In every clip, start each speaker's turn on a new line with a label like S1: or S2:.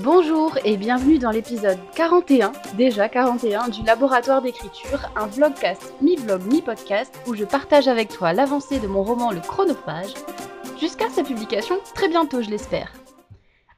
S1: Bonjour et bienvenue dans l'épisode 41, déjà 41, du Laboratoire d'écriture, un vlogcast mi-vlog mi-podcast où je partage avec toi l'avancée de mon roman Le Chronophage, jusqu'à sa publication très bientôt je l'espère.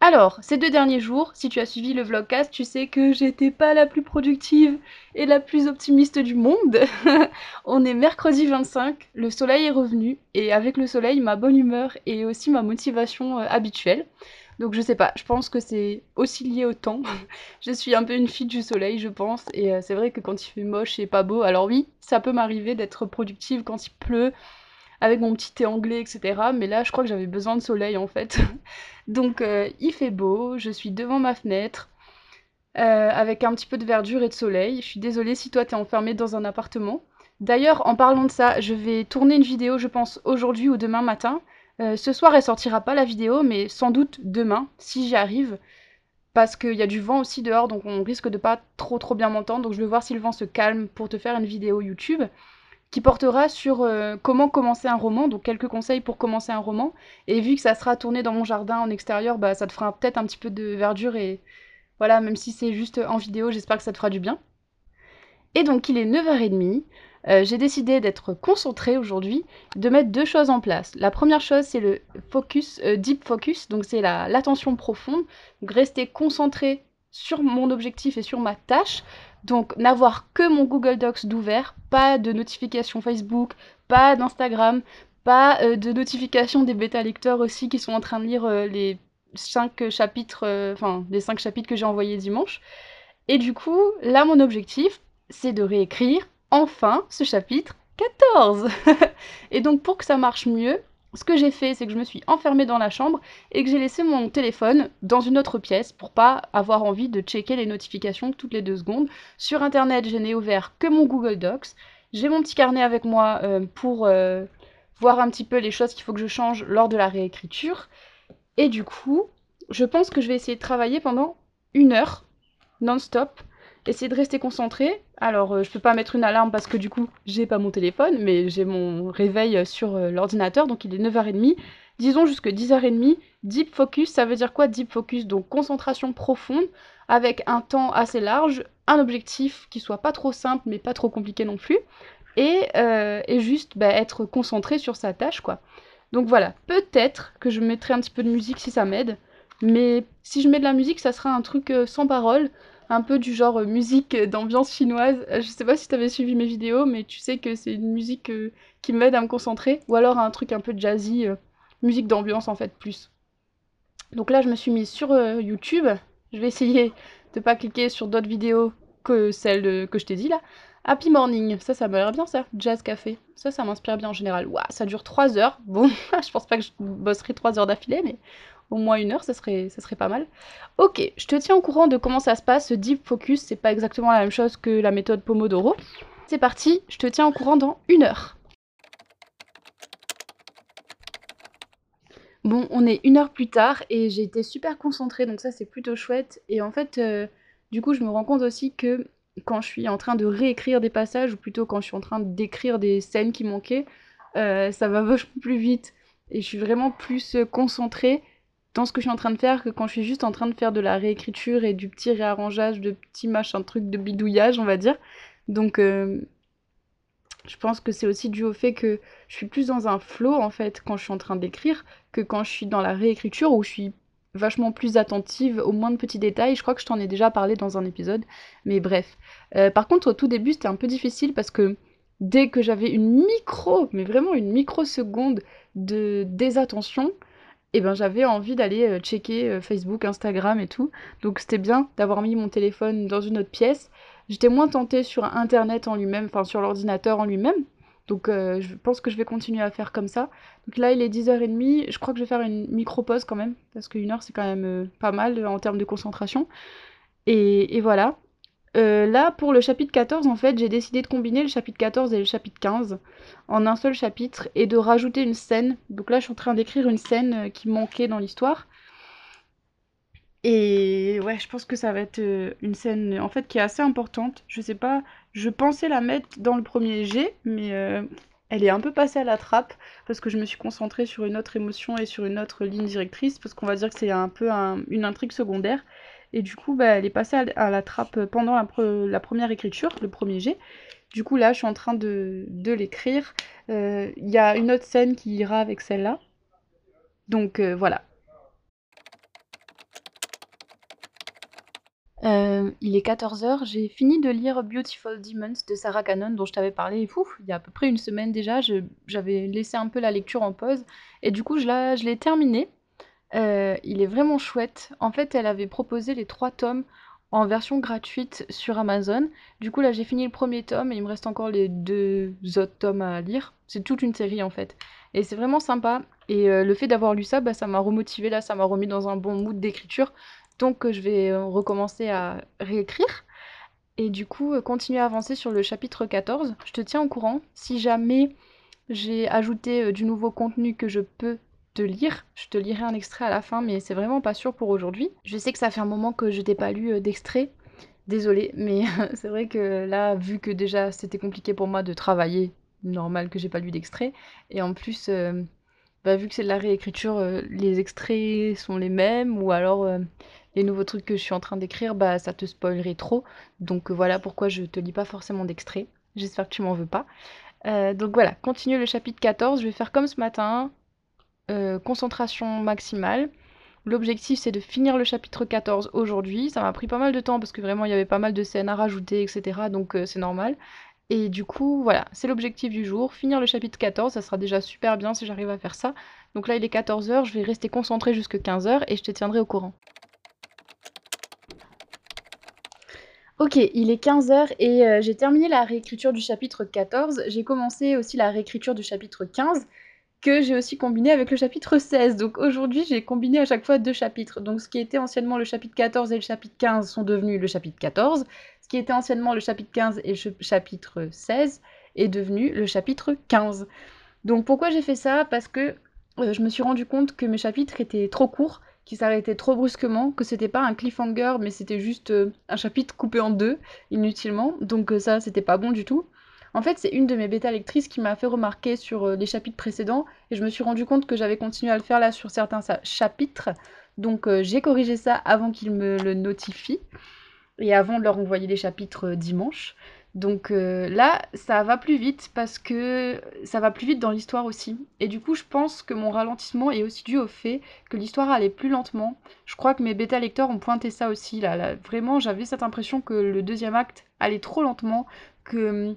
S1: Alors, ces deux derniers jours, si tu as suivi le vlogcast, tu sais que j'étais pas la plus productive et la plus optimiste du monde. On est mercredi 25, le soleil est revenu et avec le soleil, ma bonne humeur et aussi ma motivation euh, habituelle. Donc je sais pas, je pense que c'est aussi lié au temps. je suis un peu une fille du soleil, je pense, et euh, c'est vrai que quand il fait moche et pas beau, alors oui, ça peut m'arriver d'être productive quand il pleut, avec mon petit thé anglais, etc. Mais là, je crois que j'avais besoin de soleil en fait. Donc euh, il fait beau, je suis devant ma fenêtre, euh, avec un petit peu de verdure et de soleil. Je suis désolée si toi t'es enfermé dans un appartement. D'ailleurs, en parlant de ça, je vais tourner une vidéo, je pense, aujourd'hui ou demain matin. Euh, ce soir, elle sortira pas la vidéo, mais sans doute demain, si j'y arrive. Parce qu'il y a du vent aussi dehors, donc on risque de pas trop trop bien m'entendre. Donc je vais voir si le vent se calme pour te faire une vidéo YouTube qui portera sur euh, comment commencer un roman, donc quelques conseils pour commencer un roman. Et vu que ça sera tourné dans mon jardin en extérieur, bah ça te fera peut-être un petit peu de verdure et voilà, même si c'est juste en vidéo, j'espère que ça te fera du bien. Et donc il est 9h30, euh, j'ai décidé d'être concentrée aujourd'hui, de mettre deux choses en place. La première chose, c'est le focus, euh, deep focus, donc c'est l'attention profonde, donc rester concentré sur mon objectif et sur ma tâche. Donc n'avoir que mon Google Docs d'ouvert, pas de notification Facebook, pas d'Instagram, pas euh, de notification des bêta lecteurs aussi qui sont en train de lire les cinq chapitres, enfin les cinq chapitres que j'ai envoyés dimanche. Et du coup, là mon objectif, c'est de réécrire enfin ce chapitre 14 Et donc pour que ça marche mieux, ce que j'ai fait, c'est que je me suis enfermée dans la chambre et que j'ai laissé mon téléphone dans une autre pièce pour pas avoir envie de checker les notifications toutes les deux secondes. Sur internet, je n'ai ouvert que mon Google Docs. J'ai mon petit carnet avec moi euh, pour euh, voir un petit peu les choses qu'il faut que je change lors de la réécriture. Et du coup, je pense que je vais essayer de travailler pendant une heure non-stop essayer de rester concentré. Alors, euh, je peux pas mettre une alarme parce que du coup, j'ai pas mon téléphone, mais j'ai mon réveil sur euh, l'ordinateur, donc il est 9h30. Disons jusque 10h30, deep focus, ça veut dire quoi deep focus? Donc concentration profonde, avec un temps assez large, un objectif qui soit pas trop simple, mais pas trop compliqué non plus, et, euh, juste bah, être concentré sur sa tâche, quoi. Donc voilà, peut-être que je mettrai un petit peu de musique si ça m'aide, mais si je mets de la musique, ça sera un truc sans parole, un peu du genre euh, musique d'ambiance chinoise. Euh, je sais pas si tu avais suivi mes vidéos, mais tu sais que c'est une musique euh, qui m'aide à me concentrer. Ou alors un truc un peu jazzy, musique d'ambiance en fait, plus. Donc là, je me suis mise sur YouTube. Je vais essayer de pas cliquer sur d'autres vidéos que celles que je t'ai dit là. Happy Morning, ça, ça m'a l'air bien ça. Jazz Café, ça, ça m'inspire bien en général. Waouh, ça dure 3 heures. Bon, je pense pas que je bosserai 3 heures d'affilée, mais au moins une heure, ça serait, ça serait pas mal. Ok, je te tiens au courant de comment ça se passe. Deep focus, c'est pas exactement la même chose que la méthode Pomodoro. C'est parti, je te tiens au courant dans une heure. Bon, on est une heure plus tard et j'ai été super concentrée, donc ça c'est plutôt chouette. Et en fait, euh, du coup, je me rends compte aussi que quand je suis en train de réécrire des passages, ou plutôt quand je suis en train d'écrire des scènes qui manquaient, euh, ça va vachement plus vite. Et je suis vraiment plus concentrée dans ce que je suis en train de faire que quand je suis juste en train de faire de la réécriture et du petit réarrangeage, de petits machins, trucs de bidouillage, on va dire. Donc, euh, je pense que c'est aussi dû au fait que je suis plus dans un flow, en fait, quand je suis en train d'écrire, que quand je suis dans la réécriture, où je suis vachement plus attentive aux moins de petits détails. Je crois que je t'en ai déjà parlé dans un épisode, mais bref. Euh, par contre, au tout début, c'était un peu difficile parce que dès que j'avais une micro, mais vraiment une microseconde de désattention, et ben j'avais envie d'aller euh, checker euh, Facebook, Instagram et tout. Donc c'était bien d'avoir mis mon téléphone dans une autre pièce. J'étais moins tentée sur Internet en lui-même, enfin sur l'ordinateur en lui-même. Donc euh, je pense que je vais continuer à faire comme ça. Donc là il est 10h30, je crois que je vais faire une micro-pause quand même, parce qu'une heure c'est quand même pas mal en termes de concentration. Et, et voilà. Euh, là, pour le chapitre 14, en fait, j'ai décidé de combiner le chapitre 14 et le chapitre 15 en un seul chapitre et de rajouter une scène. Donc là, je suis en train d'écrire une scène euh, qui manquait dans l'histoire. Et ouais, je pense que ça va être euh, une scène en fait qui est assez importante. Je sais pas, je pensais la mettre dans le premier G, mais elle est un peu passée à la trappe parce que je me suis concentrée sur une autre émotion et sur une autre ligne directrice parce qu'on va dire que c'est un peu une intrigue secondaire. Et du coup, bah, elle est passée à, la trappe pendant la, première écriture, le premier jet. Du coup, là, je suis en train de, l'écrire. Euh, il y a une autre scène qui ira avec celle-là. Donc euh, voilà, Euh, il est 14h, j'ai fini de lire Beautiful Demons de Sarah Cannon dont je t'avais parlé fou, il y a à peu près une semaine déjà, j'avais laissé un peu la lecture en pause et du coup je l'ai terminé. Euh, il est vraiment chouette. En fait, elle avait proposé les trois tomes en version gratuite sur Amazon. Du coup là j'ai fini le premier tome et il me reste encore les deux autres tomes à lire. C'est toute une série en fait. Et c'est vraiment sympa. Et euh, le fait d'avoir lu ça, bah, ça m'a remotivé là, ça m'a remis dans un bon mood d'écriture. Donc je vais euh, recommencer à réécrire et du coup euh, continuer à avancer sur le chapitre 14. Je te tiens au courant. Si jamais j'ai ajouté euh, du nouveau contenu que je peux te lire, je te lirai un extrait à la fin, mais c'est vraiment pas sûr pour aujourd'hui. Je sais que ça fait un moment que je t'ai pas lu d'extrait. Désolée, mais c'est vrai que là, vu que déjà c'était compliqué pour moi de travailler, normal que j'ai pas lu d'extrait, et en plus, bah, vu que c'est de la réécriture, les extraits sont les mêmes, ou alors les nouveaux trucs que je suis en train d'écrire, bah ça te spoilerait trop. Donc euh, voilà pourquoi je te lis pas forcément d'extrait. J'espère que tu m'en veux pas. Euh, donc voilà, continue le chapitre 14. Je vais faire comme ce matin. Euh, concentration maximale. L'objectif c'est de finir le chapitre 14 aujourd'hui. Ça m'a pris pas mal de temps parce que vraiment il y avait pas mal de scènes à rajouter, etc. Donc c'est normal. Et du coup, voilà, c'est l'objectif du jour. Finir le chapitre 14, ça sera déjà super bien si j'arrive à faire ça. Donc là il est 14h, je vais rester concentrée jusque 15h et je te tiendrai au courant. Ok, il est 15h et euh, j'ai terminé la réécriture du chapitre 14. J'ai commencé aussi la réécriture du chapitre 15 que j'ai aussi combiné avec le chapitre 16. Donc aujourd'hui, j'ai combiné à chaque fois deux chapitres. Donc ce qui était anciennement le chapitre 14 et le chapitre 15 sont devenus le chapitre 14. Ce qui était anciennement le chapitre 15 et le chapitre 16 est devenu le chapitre 15. Donc pourquoi j'ai fait ça? Parce que euh, je me suis rendu compte que mes chapitres étaient trop courts qui s'arrêtait trop brusquement, que c'était pas un cliffhanger, mais c'était juste euh, un chapitre coupé en deux, inutilement. Donc euh, ça, c'était pas bon du tout. En fait, c'est une de mes bêta lectrices qui m'a fait remarquer sur euh, les chapitres précédents, et je me suis rendu compte que j'avais continué à le faire là sur certains chapitres. Donc j'ai corrigé ça avant qu'il me le notifie, et avant de leur envoyer les chapitres dimanche. Donc euh, là, ça va plus vite parce que ça va plus vite dans l'histoire aussi. Et du coup, je pense que mon ralentissement est aussi dû au fait que l'histoire allait plus lentement. Je crois que mes bêta lecteurs ont pointé ça aussi. Là, Vraiment, j'avais cette impression que le deuxième acte allait trop lentement, que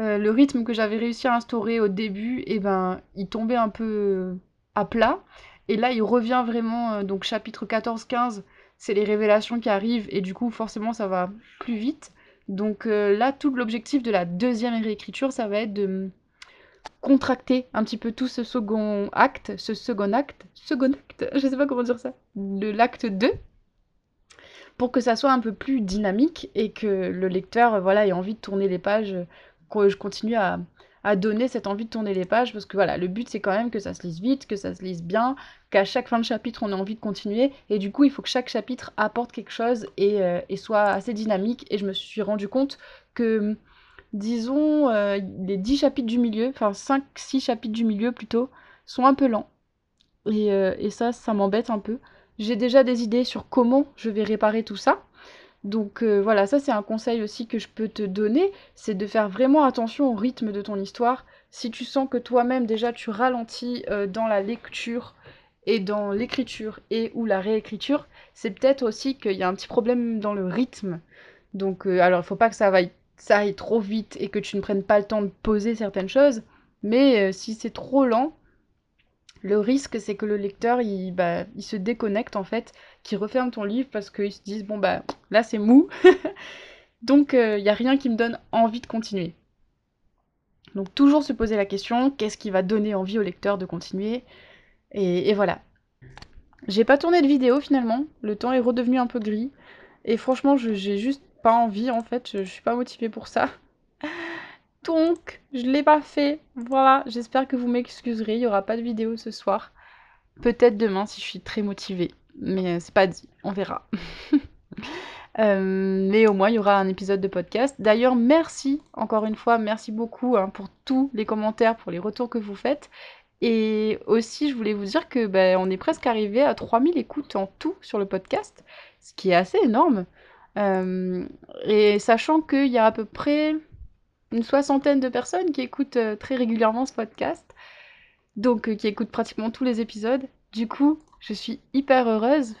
S1: euh, le rythme que j'avais réussi à instaurer au début, eh ben, il tombait un peu à plat. Et là, il revient vraiment, euh, donc chapitre 14-15, c'est les révélations qui arrivent, et du coup, forcément, ça va plus vite. Donc euh, là, tout l'objectif de la deuxième réécriture, ça va être de contracter un petit peu tout ce second acte, ce second acte, second acte, je sais pas comment dire ça, de l'acte 2, pour que ça soit un peu plus dynamique et que le lecteur voilà, ait envie de tourner les pages, je continue à, donner cette envie de tourner les pages parce que voilà, le but c'est quand même que ça se lise vite, que ça se lise bien, qu'à chaque fin de chapitre on ait envie de continuer et du coup il faut que chaque chapitre apporte quelque chose et, euh, soit assez dynamique et je me suis rendu compte que disons euh, les 10 chapitres du milieu, enfin 5-6 chapitres du milieu plutôt, sont un peu lents et, euh, et ça ça m'embête un peu. J'ai déjà des idées sur comment je vais réparer tout ça. Donc euh, voilà, ça c'est un conseil aussi que je peux te donner, c'est de faire vraiment attention au rythme de ton histoire. Si tu sens que toi-même déjà tu ralentis euh, dans la lecture et dans l'écriture et ou la réécriture, c'est peut-être aussi qu'il y a un petit problème dans le rythme. Donc euh, alors il faut pas que ça, ça aille trop vite et que tu ne prennes pas le temps de poser certaines choses, mais si c'est trop lent, le risque, c'est que le lecteur, il, bah, il se déconnecte en fait, qu'il referme ton livre parce qu'il se disent bon bah là c'est mou, donc il euh, n'y a rien qui me donne envie de continuer. Donc toujours se poser la question, qu'est-ce qui va donner envie au lecteur de continuer? Et, voilà. J'ai pas tourné de vidéo finalement, le temps est redevenu un peu gris, et franchement j'ai juste pas envie en fait, je, je suis pas motivée pour ça. Donc, je l'ai pas fait. Voilà, j'espère que vous m'excuserez. Il n'y aura pas de vidéo ce soir. Peut-être demain si je suis très motivée. Mais c'est pas dit. On verra. mais au moins, il y aura un épisode de podcast. D'ailleurs, merci, encore une fois, merci beaucoup hein, pour tous les commentaires, pour les retours que vous faites. Et aussi, je voulais vous dire que ben, on est presque arrivé à 3000 écoutes en tout sur le podcast, ce qui est assez énorme. Euh, et sachant qu'il y a à peu près une soixantaine de personnes qui écoutent euh, très régulièrement ce podcast, donc euh, qui écoutent pratiquement tous les épisodes. Du coup, je suis hyper heureuse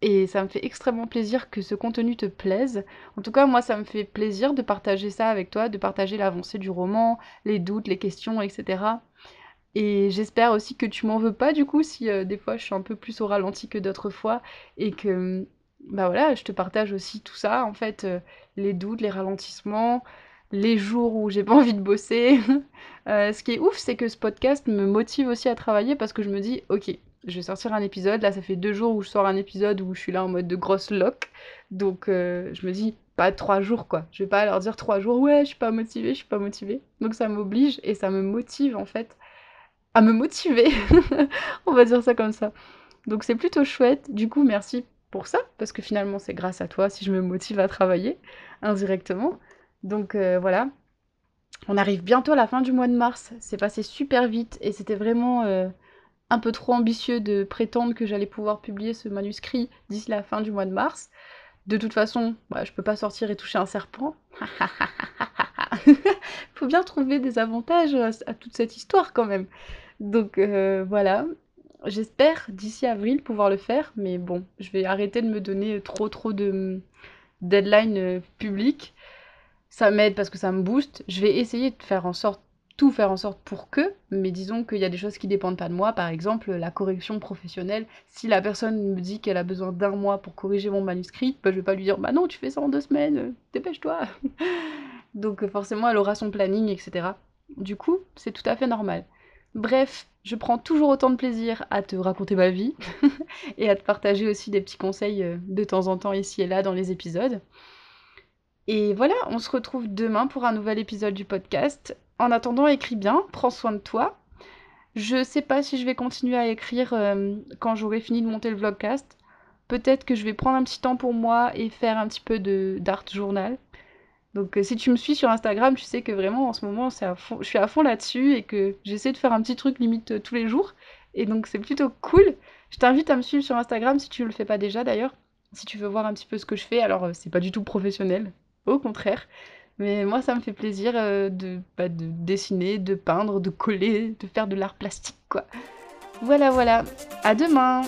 S1: et ça me fait extrêmement plaisir que ce contenu te plaise. En tout cas, moi, ça me fait plaisir de partager ça avec toi, de partager l'avancée du roman, les doutes, les questions, etc. Et j'espère aussi que tu m'en veux pas du coup si euh, des fois je suis un peu plus au ralenti que d'autres fois et que bah voilà, je te partage aussi tout ça en fait, les doutes, les ralentissements, les jours où j'ai pas envie de bosser. Euh, ce qui est ouf, c'est que ce podcast me motive aussi à travailler parce que je me dis OK, je vais sortir un épisode. Là, ça fait deux jours où je sors un épisode où je suis là en mode de grosse lock. Donc je me dis pas trois jours quoi. Je vais pas leur dire trois jours ouais, je suis pas motivée, je suis pas motivée. Donc ça m'oblige et ça me motive en fait à me motiver. On va dire ça comme ça. Donc c'est plutôt chouette. Du coup, merci pour ça, parce que finalement c'est grâce à toi si je me motive à travailler indirectement. Donc euh, voilà. On arrive bientôt à la fin du mois de mars. C'est passé super vite et c'était vraiment euh, un peu trop ambitieux de prétendre que j'allais pouvoir publier ce manuscrit d'ici la fin du mois de mars. De toute façon, bah, je peux pas sortir et toucher un serpent. Faut bien trouver des avantages à toute cette histoire quand même. Donc euh, voilà, j'espère d'ici avril pouvoir le faire, mais bon, je vais arrêter de me donner trop trop de deadline euh, public. Ça m'aide parce que ça me booste. Je vais essayer de faire en sorte tout faire en sorte pour que, mais disons qu'il y a des choses qui dépendent pas de moi, par exemple la correction professionnelle. Si la personne me dit qu'elle a besoin d'un mois pour corriger mon manuscrit, bah, je vais pas lui dire bah non, tu fais ça en deux semaines, dépêche-toi. Donc forcément, elle aura son planning, etc. Du coup, c'est tout à fait normal. Bref, je prends toujours autant de plaisir à te raconter ma vie et à te partager aussi des petits conseils euh, de temps en temps ici et là dans les épisodes. Et voilà, on se retrouve demain pour un nouvel épisode du podcast. En attendant, écris bien, prends soin de toi. Je sais pas si je vais continuer à écrire euh, quand j'aurai fini de monter le vlogcast. Peut-être que je vais prendre un petit temps pour moi et faire un petit peu d'art journal. Donc euh, si tu me suis sur Instagram, tu sais que vraiment en ce moment, je suis à fond là-dessus et que j'essaie de faire un petit truc limite euh, tous les jours. Et donc c'est plutôt cool. Je t'invite à me suivre sur Instagram si tu ne le fais pas déjà d'ailleurs. Si tu veux voir un petit peu ce que je fais, alors c'est pas du tout professionnel, au contraire. Mais moi ça me fait plaisir de, bah, de dessiner, de peindre, de coller, de faire de l'art plastique quoi. Voilà voilà, à demain